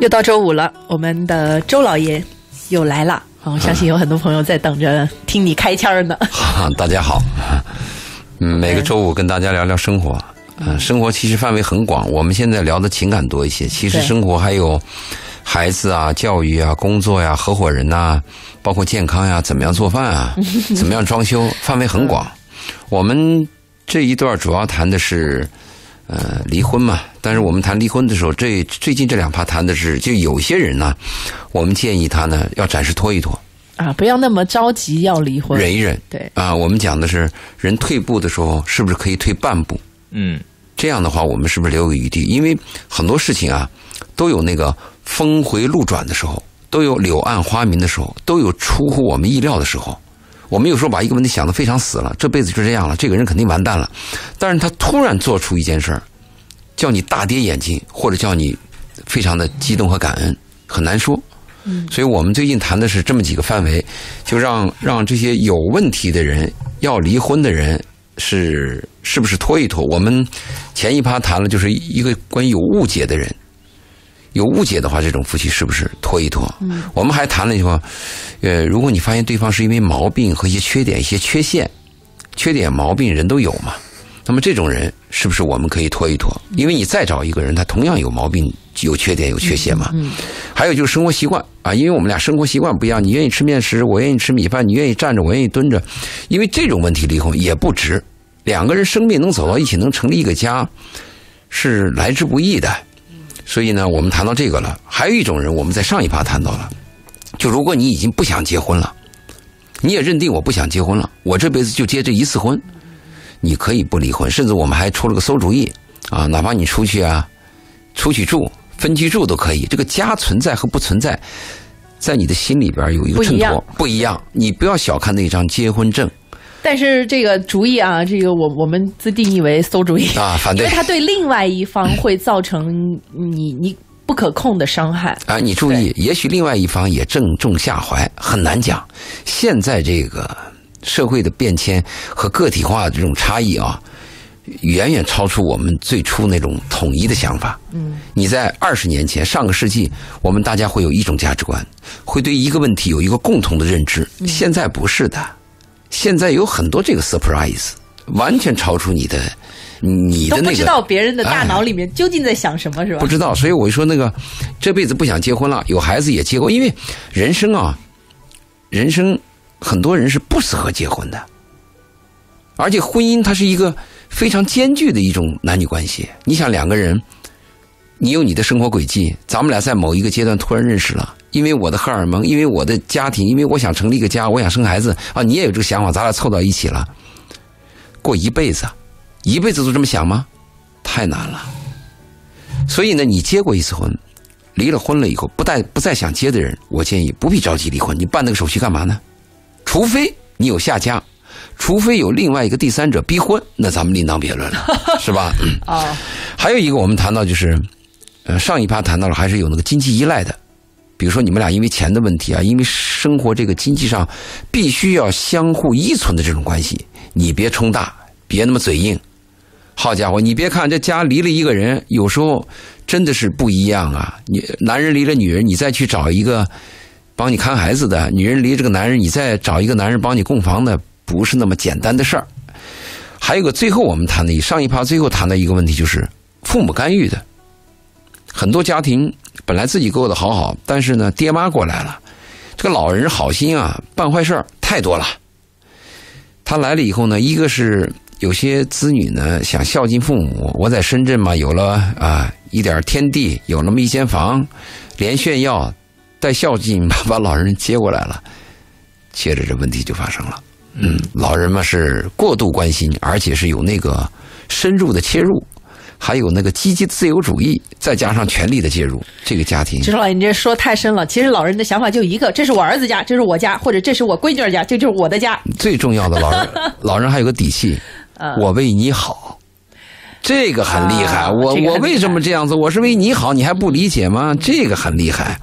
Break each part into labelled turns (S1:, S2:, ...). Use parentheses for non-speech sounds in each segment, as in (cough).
S1: 又到周五了，我们的周老爷又来了。我相信有很多朋友在等着听你开腔呢。
S2: 大家好，嗯，每个周五跟大家聊聊生活。嗯，生活其实范围很广，我们现在聊的情感多一些。其实生活还有孩子啊、教育啊、工作呀、合伙人呐，包括健康呀、怎么样做饭啊、(laughs) 怎么样装修，范围很广。我们这一段主要谈的是呃离婚嘛，但是我们谈离婚的时候，这最近这两趴谈的是，就有些人呢，我们建议他呢要暂时拖一拖。
S1: 啊，不要那么着急要离婚，
S2: 忍一忍。
S1: 对
S2: 啊，我们讲的是人退步的时候，是不是可以退半步？
S3: 嗯，
S2: 这样的话，我们是不是留有余地？因为很多事情啊，都有那个峰回路转的时候，都有柳暗花明的时候，都有出乎我们意料的时候。我们有时候把一个问题想得非常死了，这辈子就这样了，这个人肯定完蛋了。但是他突然做出一件事儿，叫你大跌眼镜，或者叫你非常的激动和感恩，很难说。嗯，所以我们最近谈的是这么几个范围，就让让这些有问题的人要离婚的人是是不是拖一拖？我们前一趴谈了，就是一个关于有误解的人，有误解的话，这种夫妻是不是拖一拖？嗯，我们还谈了一句话，呃，如果你发现对方是因为毛病和一些缺点、一些缺陷、缺点毛病人都有嘛，那么这种人是不是我们可以拖一拖？因为你再找一个人，他同样有毛病、有缺点、有缺陷嘛。嗯。还有就是生活习惯啊，因为我们俩生活习惯不一样，你愿意吃面食，我愿意吃米饭，你愿意站着，我愿意蹲着，因为这种问题离婚也不值。两个人生命能走到一起，能成立一个家，是来之不易的。所以呢，我们谈到这个了。还有一种人，我们在上一趴谈到了，就如果你已经不想结婚了，你也认定我不想结婚了，我这辈子就结这一次婚，你可以不离婚。甚至我们还出了个馊主意啊，哪怕你出去啊，出去住。分居住都可以，这个家存在和不存在，在你的心里边有一个衬托，不一样。你不要小看那张结婚证。
S1: 但是这个主意啊，这个我我们自定义为馊主意
S2: 啊，反对，
S1: 因为它对另外一方会造成你 (laughs) 你不可控的伤害
S2: 啊。你注意，也许另外一方也正中下怀，很难讲。现在这个社会的变迁和个体化的这种差异啊。远远超出我们最初那种统一的想法。嗯，你在二十年前，上个世纪，我们大家会有一种价值观，会对一个问题有一个共同的认知。现在不是的，现在有很多这个 surprise，完全超出你的，你的那个。
S1: 不知道别人的大脑里面究竟在想什么，是吧？
S2: 不知道，所以我就说那个，这辈子不想结婚了，有孩子也结婚，因为人生啊，人生很多人是不适合结婚的，而且婚姻它是一个。非常艰巨的一种男女关系。你想两个人，你有你的生活轨迹，咱们俩在某一个阶段突然认识了，因为我的荷尔蒙，因为我的家庭，因为我想成立一个家，我想生孩子啊，你也有这个想法，咱俩凑到一起了，过一辈子，一辈子都这么想吗？太难了。所以呢，你结过一次婚，离了婚了以后，不再不再想结的人，我建议不必着急离婚。你办那个手续干嘛呢？除非你有下家。除非有另外一个第三者逼婚，那咱们另当别论了，是吧？
S1: 啊，(laughs)
S2: 还有一个我们谈到就是，上一趴谈到了还是有那个经济依赖的，比如说你们俩因为钱的问题啊，因为生活这个经济上必须要相互依存的这种关系，你别冲大，别那么嘴硬。好家伙，你别看这家离了一个人，有时候真的是不一样啊。你男人离了女人，你再去找一个帮你看孩子的；女人离这个男人，你再找一个男人帮你供房的。不是那么简单的事儿，还有个最后我们谈的上一趴最后谈的一个问题就是父母干预的，很多家庭本来自己过得好好，但是呢爹妈过来了，这个老人好心啊办坏事儿太多了。他来了以后呢，一个是有些子女呢想孝敬父母，我在深圳嘛有了啊一点天地，有那么一间房，连炫耀带孝敬把 (laughs) 把老人接过来了，接着这问题就发生了。嗯，老人嘛是过度关心，而且是有那个深入的切入，还有那个积极自由主义，再加上权力的介入，这个家庭。
S1: 石老爷，你这说太深了。其实老人的想法就一个：这是我儿子家，这是我家，或者这是我闺女家，这就是我的家。
S2: 最重要的，老人 (laughs) 老人还有个底气，我为你好，这个很厉害。我我为什么这样子？我是为你好，你还不理解吗？这个很厉害。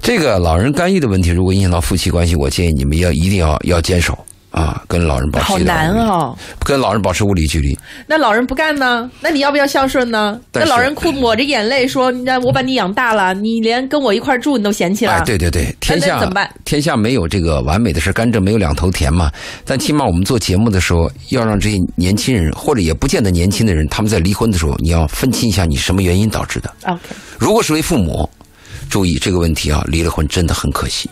S2: 这个老人干预的问题，如果影响到夫妻关系，我建议你们要一定要要坚守。啊，跟老人保持
S1: 好难哦。
S2: 跟老人保持物理距离。
S1: 那老人不干呢？那你要不要孝顺呢？那老人哭抹着眼泪说：“那我把你养大了，你连跟我一块住你都嫌弃了。
S2: 哎，对对对，天下
S1: 怎么办
S2: 天下没有这个完美的事，甘蔗没有两头甜嘛。但起码我们做节目的时候，要让这些年轻人，或者也不见得年轻的人，他们在离婚的时候，你要分清一下你什么原因导致的。
S1: OK，
S2: 如果是为父母，注意这个问题啊，离了婚真的很可惜。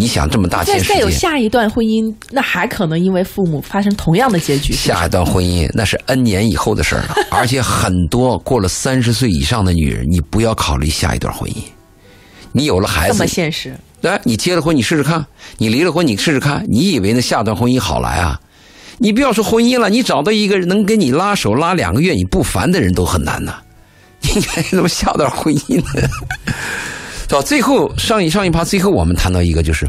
S2: 你想这么大
S1: 再再有
S2: 千世界，
S1: 下一段婚姻，那还可能因为父母发生同样的结局。
S2: 下一段婚姻那是 N 年以后的事儿了，而且很多过了三十岁以上的女人，你不要考虑下一段婚姻。你有了孩子
S1: 这么，现实，
S2: 来，你结了婚，你试试看；你离了婚，你试试看。你以为那下段婚姻好来啊？你不要说婚姻了，你找到一个能跟你拉手拉两个月你不烦的人都很难呐。你 (laughs) 还怎么下段婚姻呢？到最后上一上一趴，最后我们谈到一个，就是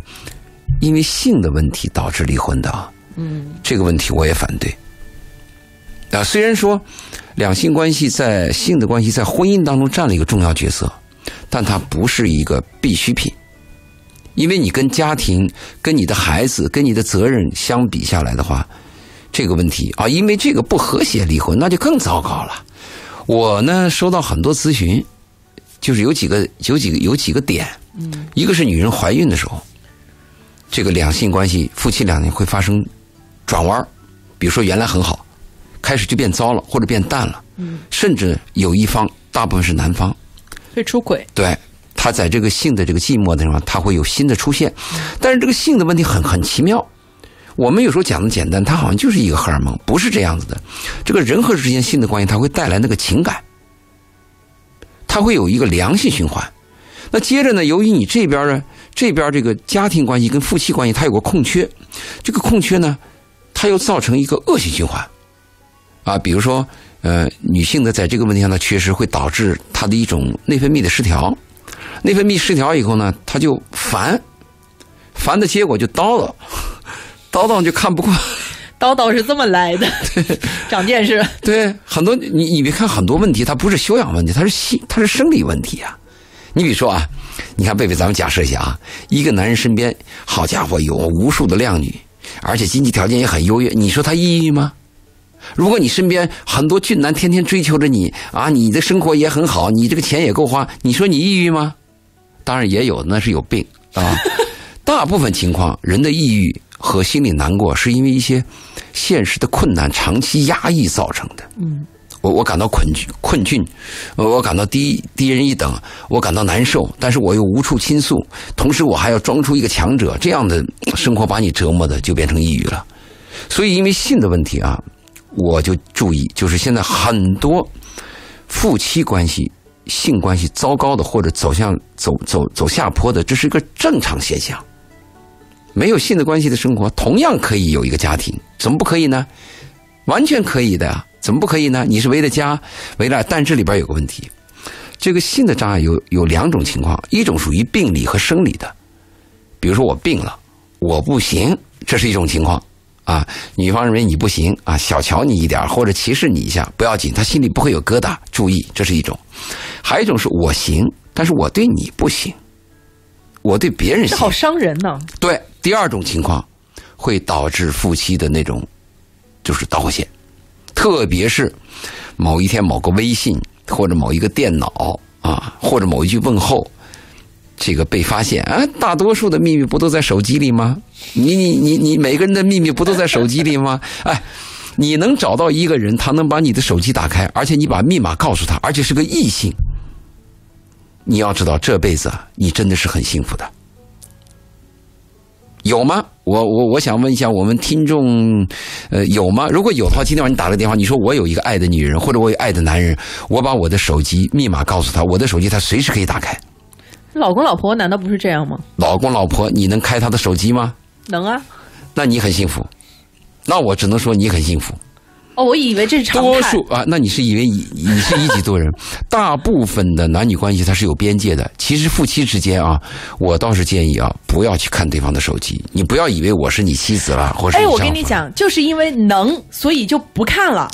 S2: 因为性的问题导致离婚的啊。嗯，这个问题我也反对。啊，虽然说两性关系在性的关系在婚姻当中占了一个重要角色，但它不是一个必需品。因为你跟家庭、跟你的孩子、跟你的责任相比下来的话，这个问题啊，因为这个不和谐离婚，那就更糟糕了。我呢收到很多咨询，就是有几个、有几个、有几个点，嗯，一个是女人怀孕的时候，这个两性关系、夫妻两人会发生转弯儿比如说原来很好，开始就变糟了，或者变淡了，嗯，甚至有一方，大部分是男方，
S1: 会出轨。
S2: 对，他在这个性的这个寂寞的地方，他会有新的出现。但是这个性的问题很很奇妙，我们有时候讲的简单，它好像就是一个荷尔蒙，不是这样子的。这个人和人之间性的关系，它会带来那个情感，它会有一个良性循环。那接着呢，由于你这边呢，这边这个家庭关系跟夫妻关系，它有个空缺，这个空缺呢，它又造成一个恶性循环。啊，比如说，呃，女性的在这个问题上的缺失，会导致她的一种内分泌的失调。内分泌失调以后呢，她就烦，烦的结果就叨叨，叨叨就看不惯。
S1: 叨叨是这么来的，(laughs) 长见识。
S2: 对，很多你你别看很多问题，它不是修养问题，它是心，它是生理问题啊。你比如说啊，你看贝贝，咱们假设一下啊，一个男人身边，好家伙，有无数的靓女，而且经济条件也很优越，你说他抑郁吗？如果你身边很多俊男天天追求着你啊，你的生活也很好，你这个钱也够花，你说你抑郁吗？当然也有，那是有病啊。(laughs) 大部分情况，人的抑郁和心里难过，是因为一些现实的困难、长期压抑造成的。嗯，我我感到困窘困窘，呃我感到低低人一等，我感到难受，但是我又无处倾诉，同时我还要装出一个强者，这样的 (laughs) 生活把你折磨的就变成抑郁了。所以因为性的问题啊，我就注意，就是现在很多夫妻关系、性关系糟糕的，或者走向走走走下坡的，这是一个正常现象。没有性的关系的生活，同样可以有一个家庭，怎么不可以呢？完全可以的呀，怎么不可以呢？你是为了家，为了，但这里边有个问题，这个性的障碍有有两种情况，一种属于病理和生理的，比如说我病了，我不行，这是一种情况啊。女方认为你不行啊，小瞧你一点或者歧视你一下，不要紧，她心里不会有疙瘩，注意，这是一种。还有一种是我行，但是我对你不行，我对别人行。
S1: 这好伤人呢。
S2: 对，第二种情况会导致夫妻的那种就是导火线，特别是某一天某个微信或者某一个电脑啊，或者某一句问候，这个被发现啊，大多数的秘密不都在手机里吗？你你你你每个人的秘密不都在手机里吗？哎。你能找到一个人，他能把你的手机打开，而且你把密码告诉他，而且是个异性。你要知道，这辈子，你真的是很幸福的。有吗？我我我想问一下我们听众，呃，有吗？如果有的话，今天晚上你打个电话，你说我有一个爱的女人，或者我有爱的男人，我把我的手机密码告诉他，我的手机他随时可以打开。
S1: 老公老婆难道不是这样吗？
S2: 老公老婆，你能开他的手机吗？
S1: 能啊。
S2: 那你很幸福，那我只能说你很幸福。
S1: 哦，我以为这是。
S2: 多数啊，那你是以为你你是一级多人？大部分的男女关系它是有边界的。其实夫妻之间啊，我倒是建议啊，不要去看对方的手机。你不要以为我是你妻子了，或者是
S1: 哎，我跟你讲，就是因为能，所以就不看了。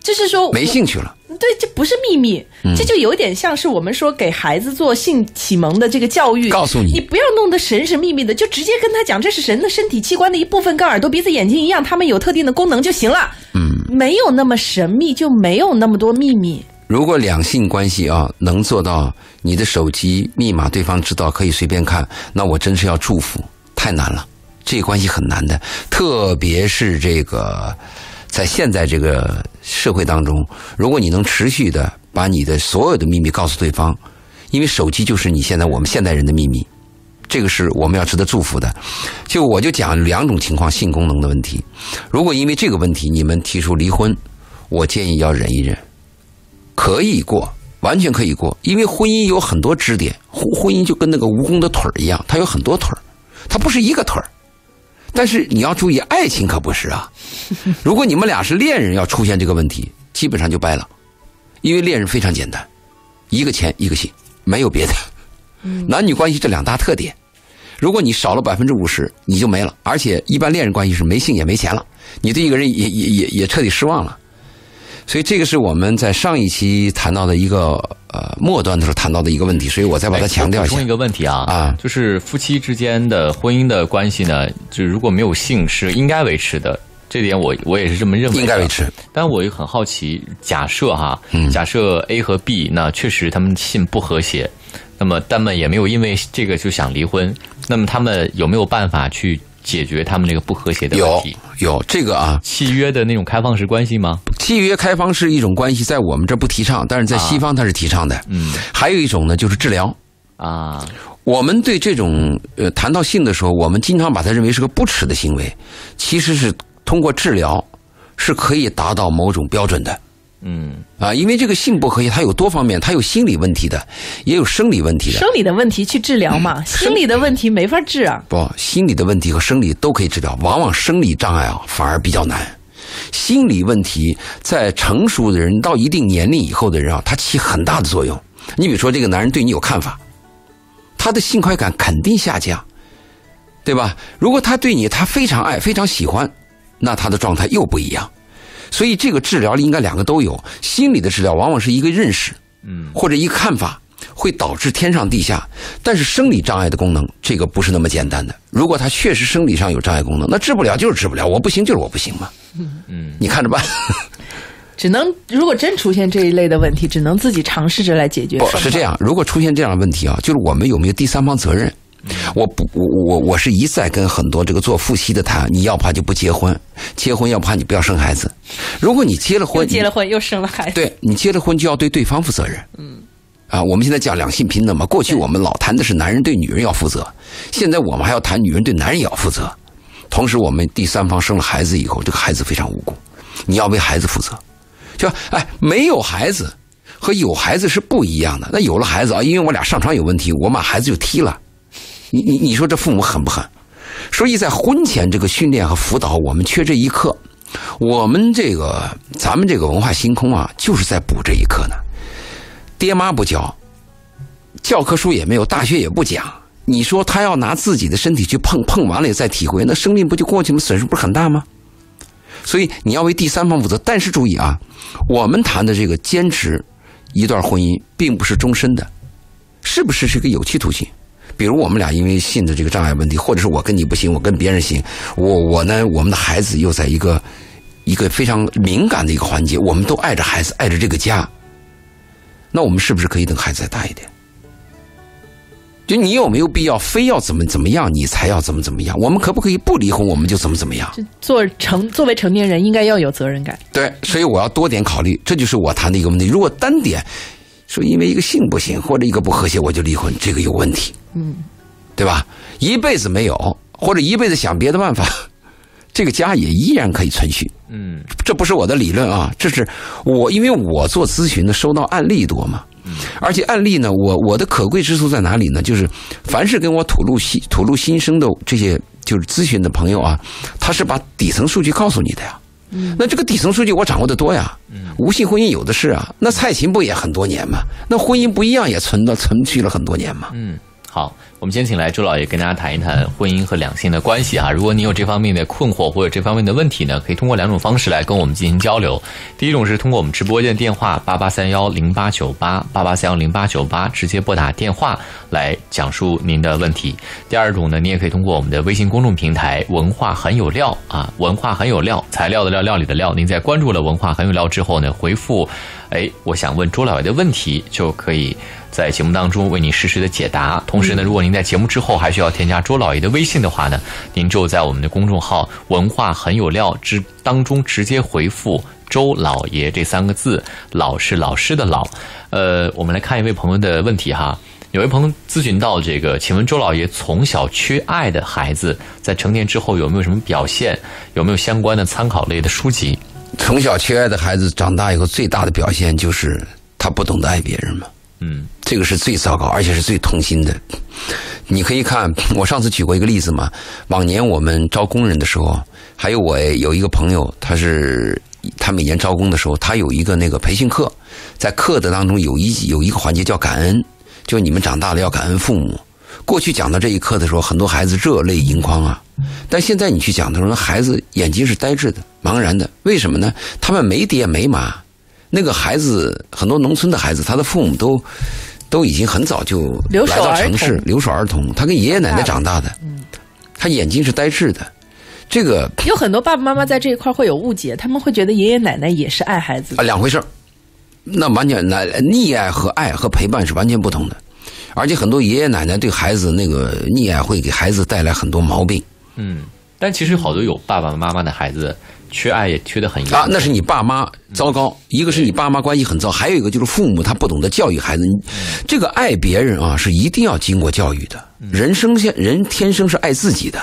S1: 就是说，
S2: 没兴趣了。
S1: 对对，这不是秘密，
S2: 嗯
S1: 这就有点像是我们说给孩子做性启蒙的这个教育，
S2: 告诉你
S1: 你不要弄得神神秘秘的，就直接跟他讲，这是人的身体器官的一部分，跟耳朵、鼻子、眼睛一样，他们有特定的功能就行了。嗯，没有那么神秘，就没有那么多秘密。
S2: 如果两性关系啊能做到你的手机密码对方知道可以随便看，那我真是要祝福，太难了，这个关系很难的，特别是这个在现在这个社会当中，如果你能持续的把你的所有的秘密告诉对方，因为手机就是你现在我们现代人的秘密，这个是我们要值得祝福的。就我就讲两种情况，性功能的问题。如果因为这个问题你们提出离婚，我建议要忍一忍。可以过，完全可以过，因为婚姻有很多支点，婚婚姻就跟那个蜈蚣的腿儿一样，它有很多腿儿，它不是一个腿儿。但是你要注意，爱情可不是啊。(laughs) 如果你们俩是恋人，要出现这个问题，基本上就掰了，因为恋人非常简单，一个钱一个性，没有别的。男女关系这两大特点，如果你少了百分之五十，你就没了。而且一般恋人关系是没性也没钱了，你对一个人也也也也彻底失望了。所以这个是我们在上一期谈到的一个呃末端的时候谈到的一个问题，所以我再把它强调一下
S3: 补充一。个问题啊，
S2: 啊
S3: 就是夫妻之间的婚姻的关系呢，就如果没有性是应该维持的，这点我我也是这么认为。
S2: 应该维持。
S3: 但我也很好奇，假设哈，
S2: 嗯
S3: 假设 A 和 B 那确实他们性不和谐，那么他们也没有因为这个就想离婚，那么他们有没有办法去解决他们这个不和谐的问题？
S2: 有这个啊，
S3: 契约的那种开放式关系吗？
S2: 契约开放式一种关系，在我们这不提倡，但是在西方它是提倡的。
S3: 嗯
S2: 还有一种呢，就是治疗。
S3: 啊，
S2: 我们对这种呃谈到性的时候，我们经常把它认为是个不耻的行为，其实是通过治疗是可以达到某种标准的
S3: 嗯
S2: 啊。因为这个性不和谐，它有多方面，它有心理问题的，也有生理问题的。
S1: 生理的问题去治疗嘛，心理的问题没法治啊。
S2: 不，心理的问题和生理都可以治疗，往往生理障碍啊反而比较难。心理问题在成熟的人到一定年龄以后的人啊，它起很大的作用。你比如说，这个男人对你有看法，他的性快感肯定下降，对吧？如果他对你他非常爱、非常喜欢，那他的状态又不一样。所以这个治疗里应该两个都有。心理的治疗往往是一个认识，
S3: 嗯
S2: 或者一个看法，会导致天上地下。但是生理障碍的功能，这个不是那么简单的。如果他确实生理上有障碍功能，那治不了就是治不了，我不行就是我不行嘛。
S3: 嗯，
S2: 你看着办。
S1: 只能如果真出现这一类的问题，只能自己尝试着来解决。
S2: 不是这样，如果出现这样的问题啊，就是我们有没有第三方责任？我不，我我我是一再跟很多这个做夫妻的谈，你要怕就不结婚，结婚要怕你不要生孩子。如果你结了
S1: 又
S2: 婚，
S1: 结了婚又生了孩子，
S2: 对你结了婚就要对对方负责任。嗯，啊，我们现在讲两性平等嘛，过去我们老谈的是男人对女人要负责，现在我们还要谈女人对男人也要负责。同时，我们第三方生了孩子以后，这个孩子非常无辜，你要为孩子负责。就哎，没有孩子和有孩子是不一样的。那有了孩子啊，因为我俩上床有问题，我把孩子就踢了。你你你说这父母狠不狠？所以在婚前这个训练和辅导，我们缺这一课。我们这个咱们这个文化星空啊，就是在补这一课呢。爹妈不教，教科书也没有，大学也不讲。你说他要拿自己的身体去碰，碰完了也再体会，那生命不就过去了？损失不是很大吗？所以你要为第三方负责。但是注意啊，我们谈的这个坚持一段婚姻，并不是终身的，是不是是一个有期徒刑？比如我们俩因为性的这个障碍问题，或者是我跟你不行，我跟别人行，我我呢，我们的孩子又在一个一个非常敏感的一个环节，我们都爱着孩子，爱着这个家，那我们是不是可以等孩子再大一点？就你有没有必要非要怎么怎么样，你才要怎么怎么样？我们可不可以不离婚，我们就怎么怎么样？
S1: 就做成作为成年人应该要有责任感。
S2: 对，所以我要多点考虑，这就是我谈的一个问题。如果单点说因为一个性不行或者一个不和谐我就离婚，这个有问题，
S1: 嗯，
S2: 对吧？一辈子没有，或者一辈子想别的办法，(laughs) 这个家也依然可以存续。
S3: 嗯
S2: 这不是我的理论啊，这是我因为我做咨询的，收到案例多嘛，而且案例呢，我我的可贵之处在哪里呢？就是凡是跟我吐露心吐露心声的这些就是咨询的朋友啊，他是把底层数据告诉你的呀。嗯那这个底层数据我掌握的多呀，嗯无性婚姻有的是啊。那蔡琴不也很多年吗？那婚姻不一样也存到存续了很多年嘛。
S3: 嗯，好，我们先请来周老爷跟大家谈一谈婚姻和两性的关系啊。如果你有这方面的困惑或者这方面的问题呢，可以通过两种方式来跟我们进行交流。第一种是通过我们直播间电话八八三幺零八九八八八三幺零八九八直接拨打电话来讲述您的问题。第二种呢，你也可以通过我们的微信公众平台“文化很有料”啊，“文化很有料”，材料的料，料理的料。您在关注了“文化很有料”之后呢，回复“哎，我想问周老爷的问题”，就可以。在节目当中为您实时的解答。同时呢，如果您在节目之后还需要添加周老爷的微信的话呢，您就在我们的公众号“文化很有料”之当中直接回复“周老爷”这三个字，“老”是老师的“老”。呃，我们来看一位朋友的问题哈。有位朋友咨询到这个，请问周老爷，从小缺爱的孩子在成年之后有没有什么表现？有没有相关的参考类的书籍？
S2: 从小缺爱的孩子长大以后最大的表现就是他不懂得爱别人嘛。
S3: 嗯，
S2: 这个是最糟糕，而且是最痛心的。你可以看，(sniffs) 我上次举过一个例子嘛。往年我们招工人的时候，还有我有一个朋友，他是他每年招工的时候，他有一个那个培训课，在课的当中有一有一个环节叫感恩，就你们长大了要感恩父母。过去讲到这一课的时候，很多孩子热泪盈眶啊。但现在你去讲的时候，孩子眼睛是呆滞的、茫然的，为什么呢？他们没爹没妈。那个孩子，很多农村的孩子，他的父母都都已经很早就来到城市，留守儿童。他跟爷爷奶奶长大的，他眼睛是呆滞的。这个
S1: 有很多爸爸妈妈在这一块会有误解，他们会觉得爷爷奶奶也是爱孩子
S2: 啊，两回事那完全那溺爱和爱和陪伴是完全不同的，而且很多爷爷奶奶对孩子那个溺爱会给孩子带来很多毛病。
S3: 嗯，但其实好多有爸爸妈妈的孩子。缺爱也缺得很严啊！
S2: 那是你爸妈糟糕，一个是你爸妈关系很糟，还有一个就是父母他不懂得教育孩子。这个爱别人啊，是一定要经过教育的。人生先人天生是爱自己的，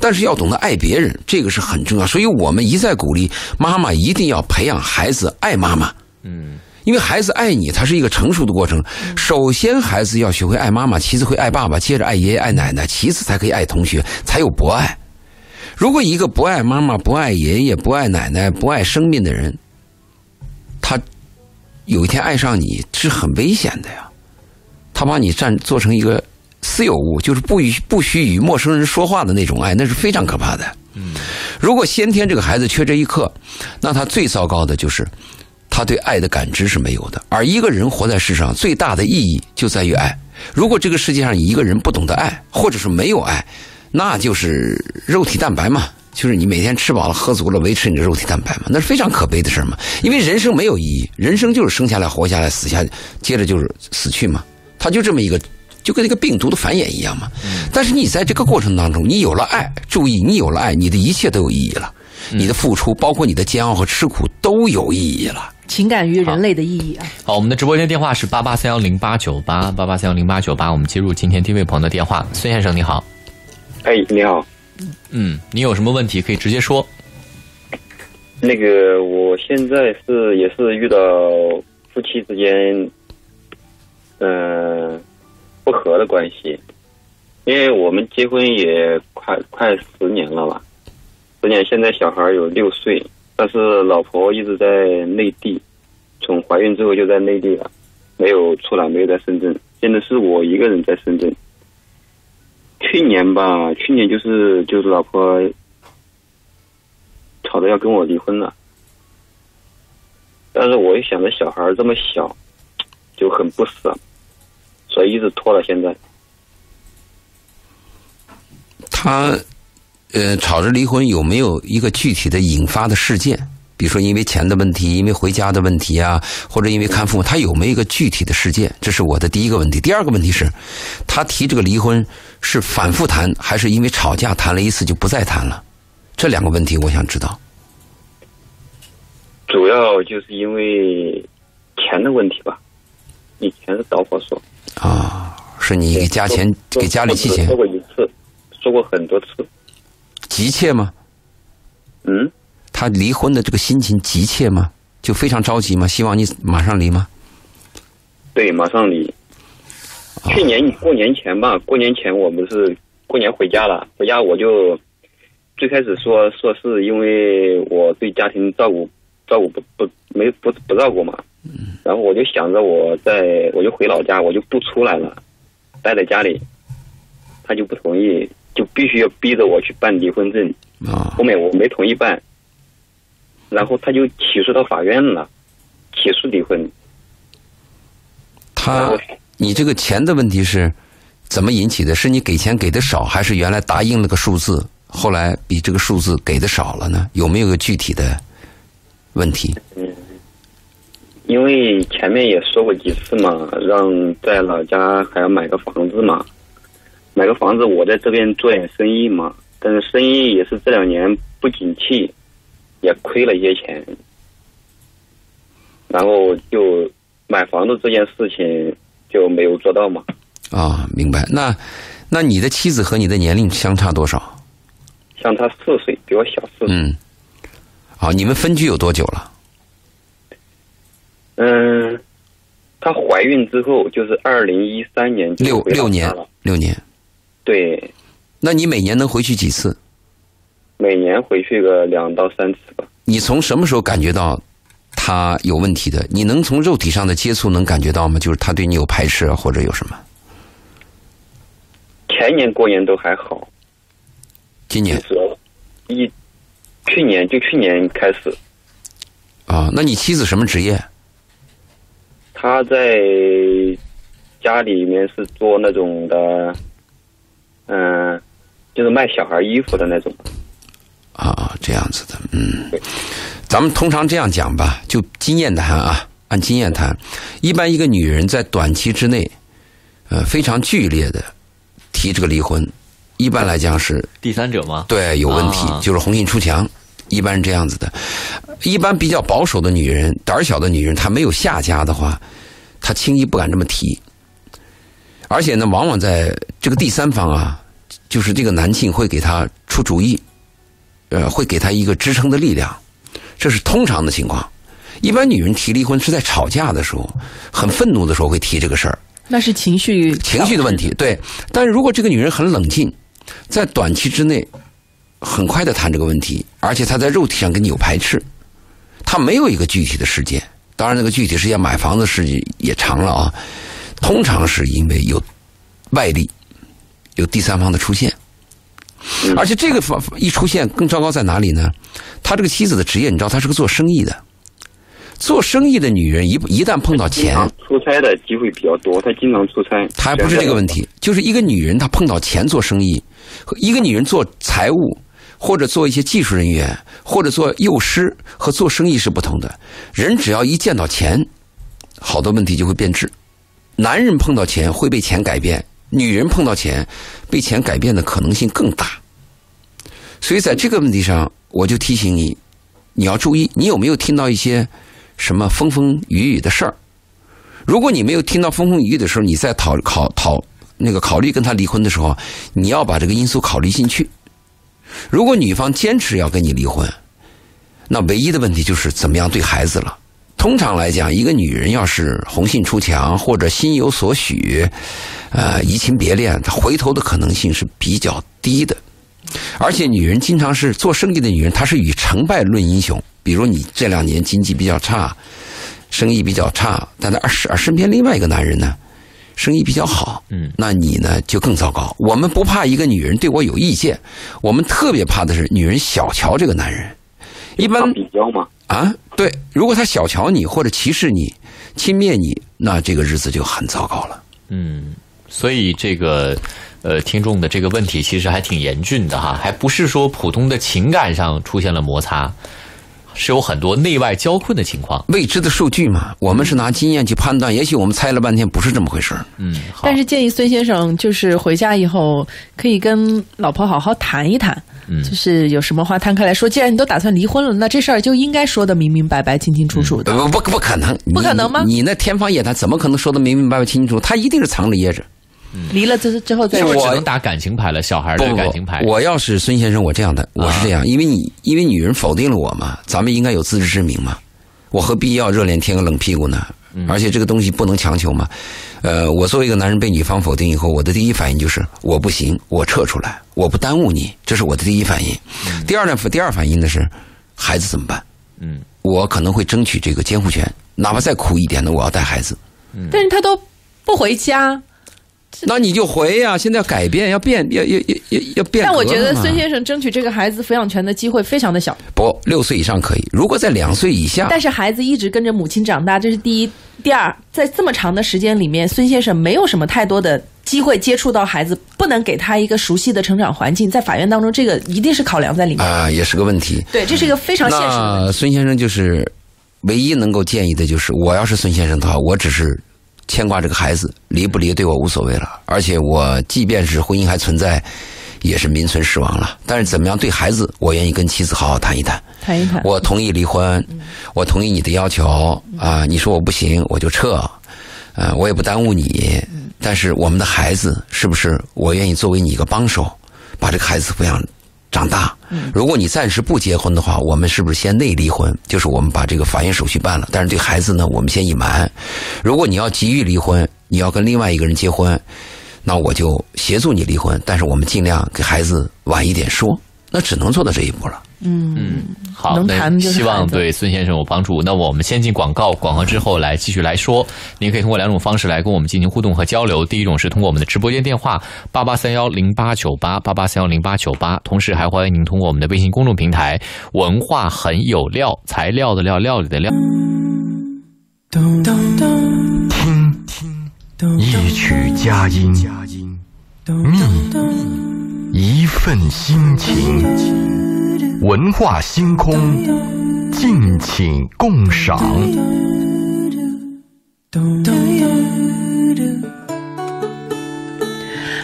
S2: 但是要懂得爱别人，这个是很重要。所以我们一再鼓励妈妈一定要培养孩子爱妈妈。
S3: 嗯，
S2: 因为孩子爱你，他是一个成熟的过程。首先，孩子要学会爱妈妈，其次会爱爸爸，接着爱爷爷爱奶奶，其次才可以爱同学，才有博爱。如果一个不爱妈妈、不爱爷爷、不爱奶奶、不爱生命的人，他有一天爱上你是很危险的呀。他把你占做成一个私有物，就是不与不许与陌生人说话的那种爱，那是非常可怕的。
S3: 嗯，
S2: 如果先天这个孩子缺这一刻，那他最糟糕的就是他对爱的感知是没有的。而一个人活在世上最大的意义就在于爱。如果这个世界上一个人不懂得爱，或者是没有爱，那就是肉体蛋白嘛，就是你每天吃饱了喝足了维持你的肉体蛋白嘛，那是非常可悲的事嘛。因为人生没有意义，人生就是生下来活下来死下，接着就是死去嘛。他就这么一个，就跟那个病毒的繁衍一样嘛。但是你在这个过程当中，你有了爱，注意，你有了爱，你的一切都有意义了。你的付出，包括你的煎熬和吃苦，都有意义了。
S1: 情感与人类的意义啊。
S3: 好，我们的直播间电话是八八三幺零八九八八八三幺零八九八，我们接入今天第一位朋友的电话，孙先生你好。
S4: 哎，你好。
S3: 嗯，你有什么问题可以直接说。
S4: 那个，我现在是也是遇到夫妻之间，嗯，不和的关系。因为我们结婚也快快十年了吧，十年现在小孩有六岁，但是老婆一直在内地，从怀孕之后就在内地了，没有出来，没有在深圳。现在是我一个人在深圳。去年吧，去年就是就是老婆吵着要跟我离婚了，但是我又想着小孩这么小，就很不舍，所以一直拖到现在。
S2: 他呃吵着离婚，有没有一个具体的引发的事件？比如说因为钱的问题，因为回家的问题啊，或者因为看父母，他有没有一个具体的事件？这是我的第一个问题。第二个问题是，他提这个离婚。是反复谈，还是因为吵架谈了一次就不再谈了？这两个问题我想知道。
S4: 主要就是因为钱的问题吧，以前是导火索。
S2: 啊，是你给家钱，给家里寄钱。
S4: 说过一次，说过很多次。
S2: 急切吗？
S4: 嗯。
S2: 他离婚的这个心情急切吗？就非常着急吗？希望你马上离吗？
S4: 对，马上离。去年过年前吧，过年前我不是过年回家了，回家我就最开始说说是因为我对家庭照顾照顾不不没不不照顾嘛，然后我就想着我在我就回老家，我就不出来了，待在家里，他就不同意，就必须要逼着我去办离婚证。
S2: 啊
S4: 后面我没同意办，然后他就起诉到法院了，起诉离婚。
S2: 他你这个钱的问题是怎么引起的？是你给钱给的少，还是原来答应了个数字，后来比这个数字给的少了呢？有没有个具体的问题？
S4: 嗯因为前面也说过几次嘛，让在老家还要买个房子嘛，买个房子，我在这边做点生意嘛，但是生意也是这两年不景气，也亏了一些钱，然后就买房子这件事情就没有做到嘛。
S2: 啊，明白。那那你的妻子和你的年龄相差多少？
S4: 相差四岁，比我小四岁。
S2: 嗯，好，你们分居有多久了？
S4: 嗯，她怀孕之后就是二零一三年
S2: 六六年。，六年。
S4: 对，
S2: 那你每年能回去几次？
S4: 每年回去个两到三次吧。
S2: 你从什么时候感觉到他有问题的？你能从肉体上的接触能感觉到吗？就是他对你有排斥啊，或者有什么？
S4: 前年过年都还好，
S2: 今年
S4: 一去年就去年开始，
S2: 啊，那你妻子什么职业？
S4: 她在家里面是做那种的，嗯、就是卖小孩衣服的那种。
S2: 啊，这样子的，嗯，咱们通常这样讲吧，就经验谈啊，按经验谈，一般一个女人在短期之内，呃，非常剧烈的提这个离婚，一般来讲是
S3: 第三者吗？
S2: 对有问题，
S3: 啊
S2: 就是红杏出墙，一般是这样子的。一般比较保守的女人，胆儿小的女人，她没有下家的话，她轻易不敢这么提。而且呢，往往在这个第三方啊，就是这个男性会给她出主意，呃，会给她一个支撑的力量，这是通常的情况。一般女人提离婚是在吵架的时候，很愤怒的时候会提这个事儿。
S1: 那是情绪
S2: 情绪的问题，对。但是如果这个女人很冷静，在短期之内很快的谈这个问题，而且她在肉体上跟你有排斥，她没有一个具体的事件。当然，那个具体事件买房子时间也长了啊。通常是因为有外力，有第三方的出现，而且这个方一出现更糟糕在哪里呢？他这个妻子的职业，你知道，他是个做生意的。做生意的女人一一旦碰到钱，
S4: 出差的机会比较多，她经常出差。
S2: 她还不是这个问题，就是一个女人她碰到钱做生意，一个女人做财务或者做一些技术人员或者做幼师和做生意是不同的。人只要一见到钱，好多问题就会变质。男人碰到钱会被钱改变，女人碰到钱被钱改变的可能性更大。所以在这个问题上，我就提醒你，你要注意，你有没有听到一些什么风风雨雨的事儿？如果你没有听到风风雨雨的时候，你在讨考讨那个考虑跟他离婚的时候，你要把这个因素考虑进去。如果女方坚持要跟你离婚，那唯一的问题就是怎么样对孩子了。通常来讲，一个女人要是红杏出墙或者心有所许，呃，移情别恋，她回头的可能性是比较低的。而且，女人经常是做生意的女人，她是以成败论英雄。比如你这两年经济比较差，生意比较差，但他而身边另外一个男人呢，生意比较好，
S3: 嗯，
S2: 那你呢就更糟糕。我们不怕一个女人对我有意见，我们特别怕的是女人小瞧这个男人。一般
S4: 比较嘛，
S2: 啊，对，如果他小瞧你或者歧视你、轻蔑你，那这个日子就很糟糕了。
S3: 嗯，所以这个呃，听众的这个问题其实还挺严峻的哈，还不是说普通的情感上出现了摩擦，是有很多内外交困的情况。
S2: 未知的数据嘛，我们是拿经验去判断，也许我们猜了半天不是这么回事儿。
S3: 嗯，
S1: 但是建议孙先生就是回家以后可以跟老婆好好谈一谈，
S3: 嗯
S1: 就是有什么话摊开来说。既然你都打算离婚了，那这事儿就应该说的明明白白、清清楚楚的。
S2: 不不不可能，
S1: 不可能吗
S2: 你你那天方夜谭，怎么可能说的明明白白、清清楚楚？他一定是藏着掖着。
S1: 离了之之后再
S3: 是不是
S1: 说。
S3: 只能打感情牌了？小孩的感情牌，
S2: 我要是孙先生，我这样的，我是这样，因为你因为女人否定了我嘛，咱们应该有自知之明嘛，我何必要热脸贴个冷屁股呢？而且这个东西不能强求嘛。呃，我作为一个男人被女方否定以后，我的第一反应就是我不行，我撤出来，我不耽误你，这是我的第一反应。第二呢，第二反应呢是孩子怎么办？
S3: 嗯，
S2: 我可能会争取这个监护权，哪怕再苦一点的，我要带孩子。
S1: 但是他都不回家，
S2: 那你就回呀、现在要改变，要变，要要要要要变。
S1: 但我觉得孙先生争取这个孩子抚养权的机会非常的小，
S2: 不六岁以上可以，如果在两岁以下，
S1: 但是孩子一直跟着母亲长大，这是第一。第二，在这么长的时间里面，孙先生没有什么太多的机会接触到孩子，不能给他一个熟悉的成长环境，在法院当中，这个一定是考量在里面。
S2: 啊、也是个问题。
S1: 对，这是一个非常现实的问题。
S2: 那孙先生就是唯一能够建议的，就是我要是孙先生的话，我只是牵挂这个孩子，离不离对我无所谓了。而且我即便是婚姻还存在，也是名存实亡了。但是怎么样对孩子，我愿意跟妻子好好谈一谈。
S1: 谈一谈，
S2: 我同意离婚，我同意你的要求啊、你说我不行，我就撤，呃，我也不耽误你。但是我们的孩子是不是我愿意作为你一个帮手，把这个孩子抚养长大？如果你暂时不结婚的话，我们是不是先内离婚？就是我们把这个法院手续办了，但是对孩子呢，我们先隐瞒。如果你要急于离婚，你要跟另外一个人结婚，那我就协助你离婚，但是我们尽量给孩子晚一点说，那只能做到这一步了。
S3: 好，
S1: 能
S3: 那
S1: 谈就是
S3: 希望对孙先生有帮助。那我们先进广告，广告之后来继续来说。您可以通过两种方式来跟我们进行互动和交流。第一种是通过我们的直播间电话八八三幺零八九八八八三幺零八九八，同时还欢迎您通过我们的微信公众平台“文化很有料”，材料的料，料理的料。
S5: 一曲佳音，觅一份心情，文化星空，敬请共赏。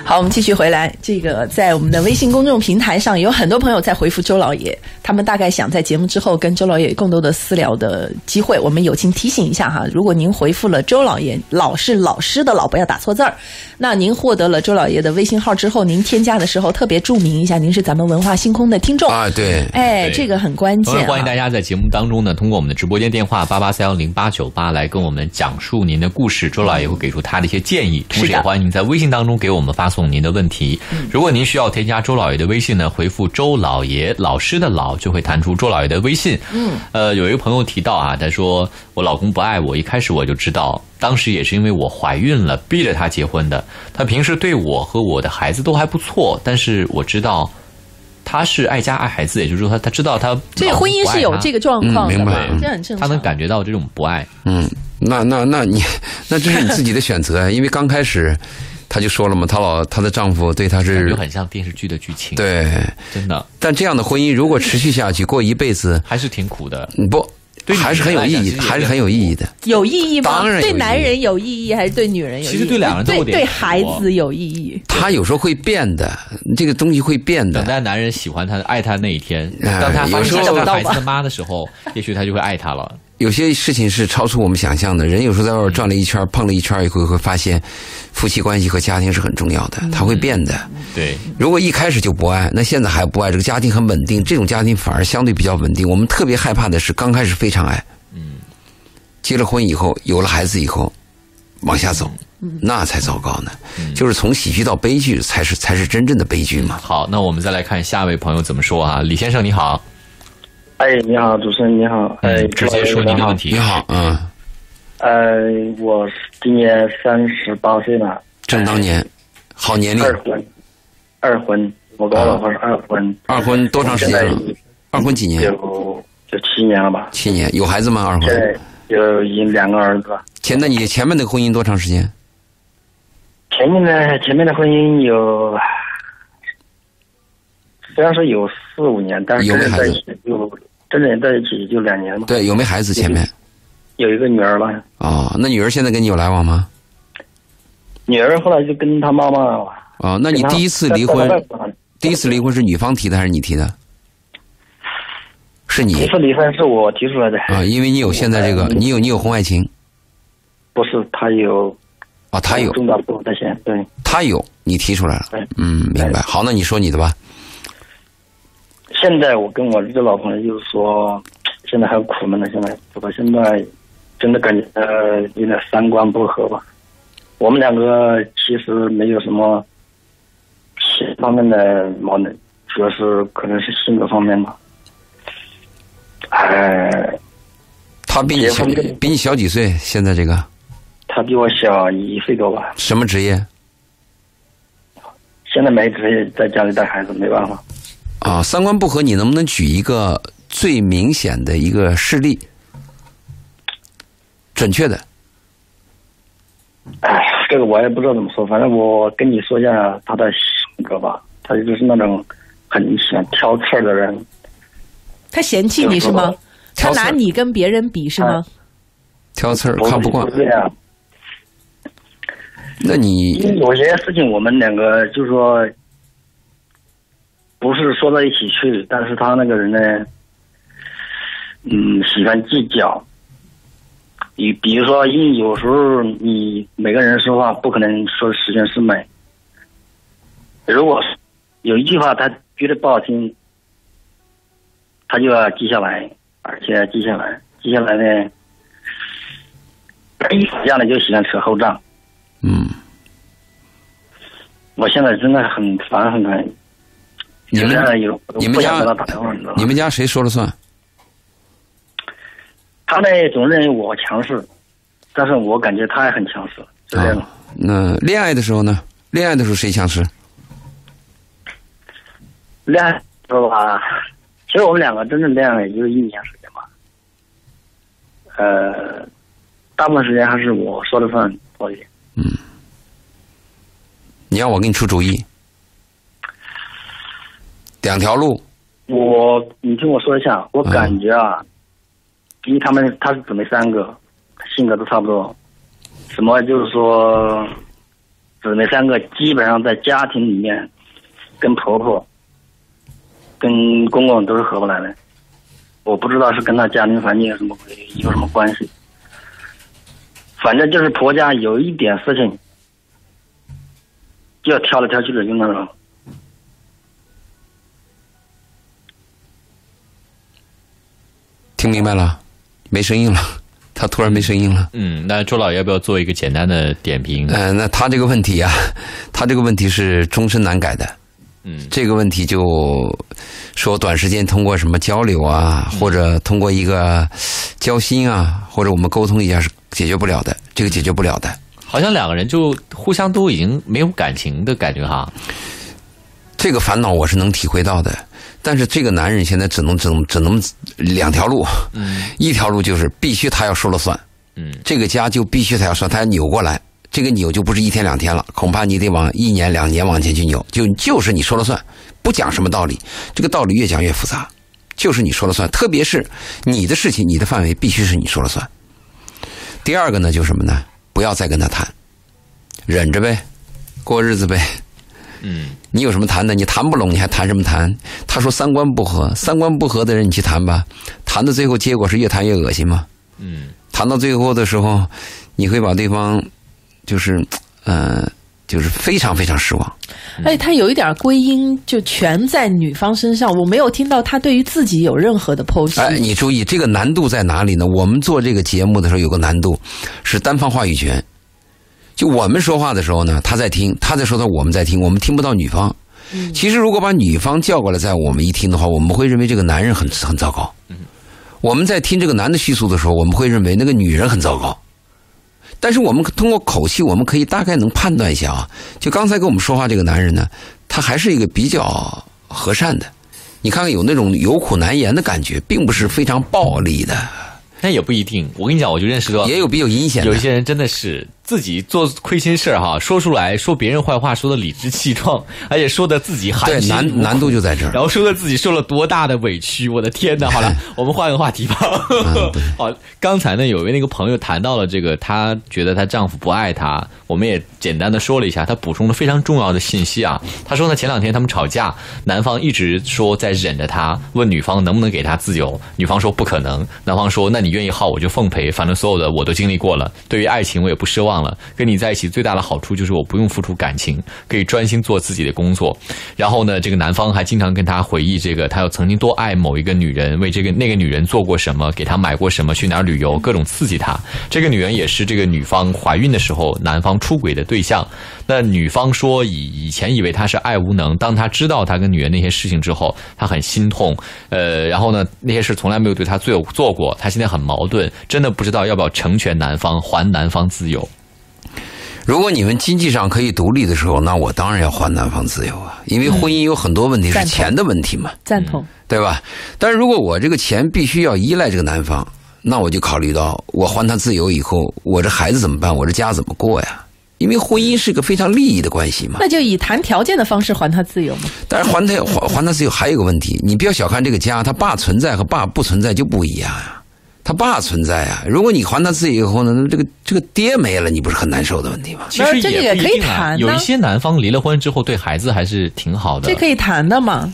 S1: 好，我们继续回来。这个在我们的微信公众平台上，有很多朋友在回复周老爷，他们大概想在节目之后跟周老爷有更多的私聊的机会。我们友情提醒一下哈，如果您回复了周老爷，老是老师的老，不要打错字儿。那您获得了周老爷的微信号之后，您添加的时候特别注明一下，您是咱们文化星空的听众。
S2: 啊，对，
S1: 哎，这个很关键、啊。
S3: 欢迎大家在节目当中呢，通过我们的直播间电话八八三幺零八九八来跟我们讲述您的故事，周老爷会给出他的一些建议，同时也欢迎您在微信当中给我们发送您的问题。如果您需要添加周老爷的微信呢，回复周老爷老师的老就会弹出周老爷的微信。嗯，呃，有一个朋友提到啊，他说我老公不爱我，一开始我就知道，当时也是因为我怀孕了，逼着他结婚的。他平时对我和我的孩子都还不错，但是我知道。他是爱家爱孩子，也就是说他他知道他
S1: 这婚姻是有这个状况的，
S2: 嗯明白
S1: 这很正常。
S3: 他能感觉到这种不爱。
S2: 嗯，那那那你 (laughs) 那这是你自己的选择啊，因为刚开始她就说了嘛，她老她的丈夫对她
S3: 感
S2: 是
S3: 觉很像电视剧的剧情，，
S2: 对，
S3: 真的
S2: 但这样的婚姻如果持续下去，过一辈子，
S3: 还是挺苦的。
S2: 嗯不
S3: 对
S2: 还是很有意义，还是很有意义的。
S1: 有意义吗？
S2: 当然有
S1: 对男人有意义，还是对女人有意义？
S3: 其实对两人都有点
S1: 对对孩子有意义。
S2: 他有时候会变的，这个东西会变的。
S3: 等待男人喜欢他、爱他那一天，
S2: 哎
S3: 当他发
S2: 有时候
S3: 现他是
S1: 找不到吧
S3: 孩子的妈的时候，也许他就会爱他了。
S2: 有些事情是超出我们想象的。人有时候在外边转了一圈，碰了一圈以后，会发现夫妻关系和家庭是很重要的，它会变的。
S3: 对，
S2: 如果一开始就不爱，那现在还不爱，这个家庭很稳定，这种家庭反而相对比较稳定。我们特别害怕的是刚开始非常爱，嗯，结了婚以后，有了孩子以后，往下走，那才糟糕呢。就是从喜剧到悲剧，才是才是真正的悲剧嘛。
S3: 好，那我们再来看下一位朋友怎么说啊？李先生你好，
S6: 哎，你好，主持人你好，哎，
S3: 嗯直接说您的问题。
S2: 你好，嗯，
S6: 呃，我是今年三十八岁了，
S2: 正当年，好年龄，
S6: 二婚，二婚，我跟我老婆是二婚，
S2: 二婚多长时间了？二婚几年？
S6: 有有七年了吧？
S2: 七年。有孩子吗？二婚？
S6: 对有已经两个儿子。
S2: 前那你前面的婚姻多长时间？
S6: 前面的前面的婚姻有，虽然说有四五年，但是
S2: 有没孩子
S6: 真正在一起就真正在一起就两年嘛。
S2: 对，有没孩子？前面
S6: 有一个女儿了，
S2: 哦，那女儿现在跟你有来往吗？
S6: 女儿后来就跟她妈妈。
S2: 哦，那你第一次离婚，第一次离婚是女方提的还是你提的？是你
S6: 第一
S2: 你
S6: 次离婚是我提出来的。
S2: 啊，因为你有现在这个，你有你有婚外情
S6: 不是，他有
S2: 啊，他有
S6: 重大不在线，对。
S2: 他有，你提出来了
S6: 对，
S2: 嗯，明白。好，那你说你的吧。
S6: 现在我跟我这个老朋友，就是说，现在还有苦闷呢。现在我到现在真的感觉呃有点三观不合吧。我们两个其实没有什么其他方面的矛盾，主要是可能是性格方面吧。哎，
S2: 他比你小比你小几岁？现在这个
S6: 他比我小一岁多吧，
S2: 什么职业？
S6: 现在没职业在家里带孩子，没办法。
S2: 啊，三观不合，你能不能举一个最明显的一个事例？准确的，
S6: 哎呀，这个我也不知道怎么说，反正我跟你说一下他的性格吧，他就是那种很喜欢挑刺儿的人。
S1: 他嫌弃你是吗？他拿你跟别人比是吗？
S2: 挑刺儿看不惯那你
S6: 有些事情我们两个就是说不是说到一起去，但是他那个人呢，嗯，喜欢计较。你比如说，因为有时候你每个人说话不可能说十全十美。如果有一句话他觉得不好听，他就要记下来，而且记下来，记下来呢，一吵架呢就喜欢扯后账。
S2: 嗯，
S6: 我现在真的很烦很烦。
S2: 你们
S6: 有
S2: 你们家
S6: 你
S2: 们家谁说了算？
S6: 他呢总认为我强势，但是我感觉他也很强势，是这样
S2: 那恋爱的时候呢？恋爱的时候谁强势？
S6: 恋爱说吧，其实我们两个真正恋爱也就是一年时间吧。呃，大部分时间还是我说了算多一点。
S2: 嗯你让我给你出主意，两条路。
S6: 我，你听我说一下，我感觉啊，因为他们他是姊妹三个，性格都差不多，什么就是说，姊妹三个基本上在家庭里面，跟婆婆、跟公公都是合不来的。我不知道是跟他家庭环境有什么有什么关系，反正就是婆家有一点事情，就要挑来挑去的，就那种。
S2: 听明白了？没声音了，(laughs) 他突然没声音了。
S3: 嗯，那周老爷要不要做一个简单的点评？
S2: 呃，那他这个问题啊，(laughs) 他这个问题是终身难改的。
S3: 嗯
S2: 这个问题就说短时间通过什么交流啊，或者通过一个交心啊，或者我们沟通一下是解决不了的，这个解决不了的。
S3: 好像两个人就互相都已经没有感情的感觉哈。
S2: 这个烦恼我是能体会到的，但是这个男人现在只能只能只能两条路，
S3: 嗯。
S2: 一条路就是必须他要说了算，
S3: 嗯。
S2: 这个家就必须他要算，他要扭过来，这个扭就不是一天两天了，恐怕你得往一年两年往前去扭，就就是你说了算，不讲什么道理，这个道理越讲越复杂，就是你说了算，特别是你的事情，你的范围必须是你说了算。第二个呢，就是什么呢？不要再跟他谈，忍着呗，过日子呗。
S3: 嗯
S2: 你有什么谈的？你谈不拢，你还谈什么谈？他说三观不合，三观不合的人你去谈吧，谈到最后结果是越谈越恶心吗？
S3: 嗯
S2: 谈到最后的时候，你会把对方就是呃，就是非常非常失望。
S1: 而且他有一点归因就全在女方身上，我没有听到他对于自己有任何的剖析。
S2: 哎，你注意这个难度在哪里呢？我们做这个节目的时候有个难度，是单方话语权。就我们说话的时候呢，他在听，他在说他，我们在听，我们听不到女方。其实如果把女方叫过来，在我们一听的话，我们会认为这个男人很很糟糕。我们在听这个男的叙述的时候，我们会认为那个女人很糟糕。但是我们通过口气，我们可以大概能判断一下啊。就刚才跟我们说话这个男人呢，他还是一个比较和善的。你看看有那种有苦难言的感觉，并不是非常暴力的，
S3: 那也不一定。我跟你讲，我就认识到
S2: 也有比较阴险的。
S3: 有一些人真的是自己做亏心事儿哈，说出来说别人坏话，说的理直气壮，而且说的自己含
S2: 对
S3: 辛茹苦
S2: 难难度就在这儿。
S3: 然后说的自己受了多大的委屈，我的天哪！(laughs) 好了，我们换个话题吧。(laughs) 好，刚才呢，有一位那个朋友谈到了这个，她觉得她丈夫不爱她，我们也简单的说了一下，她补充了非常重要的信息啊。她说呢，前两天他们吵架，男方一直说在忍着她，问女方能不能给她自由，女方说不可能，男方说那你愿意耗我就奉陪，反正所有的我都经历过了，对于爱情我也不奢望了，跟你在一起最大的好处就是我不用付出感情，可以专心做自己的工作。然后呢，这个男方还经常跟她回忆这个他有曾经多爱某一个女人，为这个那个女人做过什么，给她买过什么，去哪儿旅游，各种刺激她。这个女人也是这个女方怀孕的时候男方出轨的对象。那女方说以以前以为他是爱无能，当他知道他跟女人那些事情之后，他很心痛。呃，然后呢，那些事从来没有对他做做过，他现在很矛盾，真的不知道要不要成全男方，还男方自由。
S2: 如果你们经济上可以独立的时候，那我当然要还男方自由啊，因为婚姻有很多问题是钱的问题嘛，
S1: 赞同。
S2: 对吧？但是如果我这个钱必须要依赖这个男方，那我就考虑到我还他自由以后，我这孩子怎么办？我这家怎么过呀？因为婚姻是个非常利益的关系嘛。
S1: 那就以谈条件的方式还他自由嘛。
S2: 但是还他还还他自由还有一个问题，你不要小看这个家，他爸存在和爸不存在就不一样呀。他爸存在啊，如果你还他自己以后呢，那这个这个爹没了，你不是很难受的问题吗？
S3: 其实
S1: 这个也可以谈
S3: 有一些男方离了婚之后对孩子还是挺好的。
S1: 这可以谈的嘛？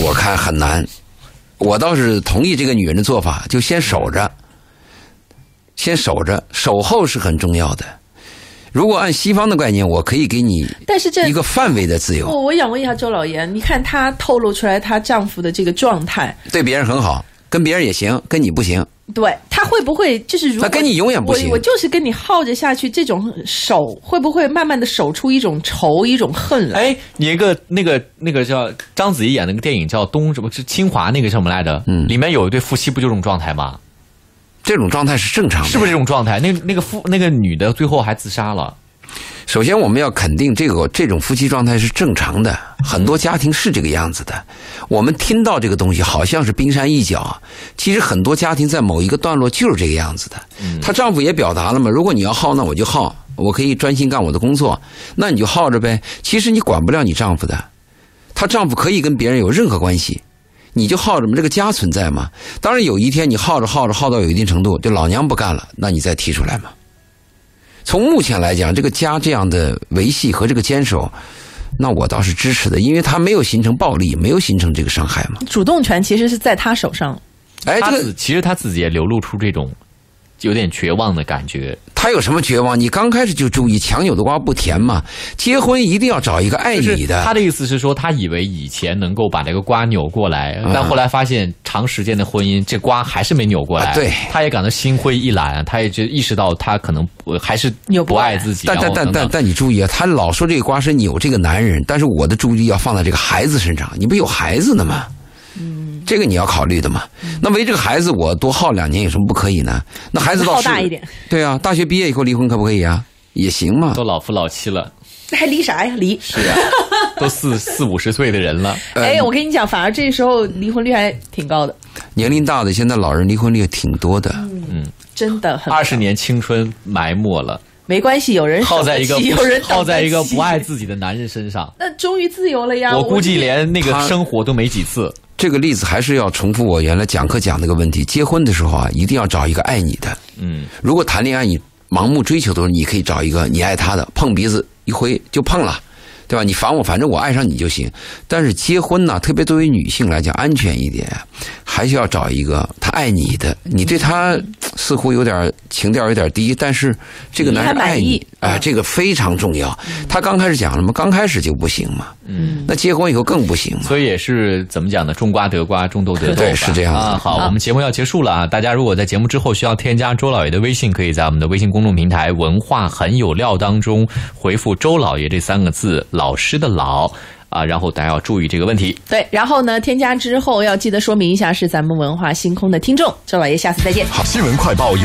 S2: 我看很难。我倒是同意这个女人的做法，就先守着，先守着，守候是很重要的。如果按西方的概念，我可以给你
S1: 但是这
S2: 一个范围的自由，
S1: 我我想问一下周老爷，你看她透露出来她丈夫的这个状态，
S2: 对别人很好，跟别人也行，跟你不行。
S1: 对他会不会就是如果
S2: 她跟你永远不行
S1: 我我就是跟你耗着下去，这种手会不会慢慢的守出一种仇一种恨来？
S3: 哎，你一个那个那个叫章子怡演那个电影叫《东什么是清华》那个什么来着？
S2: 嗯
S3: 里面有一对夫妻不就这种状态吗？
S2: 这种状态是正常的，
S3: 是不是这种状态？那那个夫那个女的最后还自杀了。
S2: 首先，我们要肯定这个这种夫妻状态是正常的，很多家庭是这个样子的。我们听到这个东西好像是冰山一角，其实很多家庭在某一个段落就是这个样子的。她丈夫也表达了嘛，如果你要耗，那我就耗，我可以专心干我的工作，那你就耗着呗。其实你管不了你丈夫的，她丈夫可以跟别人有任何关系，你就耗着嘛，这个家存在嘛。当然有一天你耗着耗着耗到有一定程度，就老娘不干了，那你再提出来嘛。从目前来讲，这个家这样的维系和这个坚守，那我倒是支持的，因为他没有形成暴力，没有形成这个伤害嘛。
S1: 主动权其实是在他手上。
S2: 哎，
S3: 他
S2: 这个
S3: 自其实他自己也流露出这种有点绝望的感觉。
S2: 他有什么绝望？你刚开始就注意，强扭的瓜不甜嘛。结婚一定要找一个爱你的。
S3: 他的意思是说，他以为以前能够把这个瓜扭过来，
S2: 嗯
S3: 但后来发现长时间的婚姻，这瓜还是没扭过来。
S2: 啊对
S3: 他也感到心灰意懒，他也就意识到他可能不还是不爱自己。
S2: 但但但但但你注意啊，他老说这个瓜是扭这个男人，但是我的注意力要放在这个孩子身上。你不有孩子呢吗？嗯，这个你要考虑的嘛。那为这个孩子，我多耗两年有什么不可以呢？那孩子到
S1: 大一点，
S2: 对啊，大学毕业以后离婚可不可以啊？也行嘛。
S3: 都老夫老妻了，
S1: 那还离啥呀？离。
S3: 是啊，(laughs) 都四四五十岁的人了。
S2: 呃
S1: 哎，我跟你讲，反而这时候离婚率还挺高的，
S2: 年龄大的现在老人离婚率挺多的。
S1: 嗯真的很
S3: 二十年青春埋没了，
S1: 没关系，有人
S3: 耗在一个 (laughs)
S1: 有人
S3: 耗在一个不爱自己的男人身上。
S1: 那终于自由了呀！
S3: 我估计连那个生活都没几次。
S2: 这个例子还是要重复我原来讲课讲那个问题：结婚的时候啊，一定要找一个爱你的。
S3: 嗯，
S2: 如果谈恋爱你盲目追求的时候，你可以找一个你爱他的，碰鼻子一挥就碰了，对吧？你烦我，反正我爱上你就行。但是结婚呢，特别作为女性来讲，安全一点，还是要找一个他爱你的，你对他似乎有点情调有点低，但是这个男人爱你，哎、
S1: 嗯
S2: 这个非常重要。他刚开始讲了嘛，刚开始就不行嘛，嗯，那结婚以后更不行嘛。
S3: 所以也是怎么讲呢？种瓜得瓜，种豆得豆。
S2: 对是这样子
S3: 啊。好，我们节目要结束了啊！大家如果在节目之后需要添加周老爷的微信，可以在我们的微信公众平台“文化很有料”当中回复“周老爷”这三个字，老师的老啊，然后大家要注意这个问题。
S1: 对，然后呢，添加之后要记得说明一下是咱们文化星空的听众。周老爷，下次再见。
S5: 好新闻快报由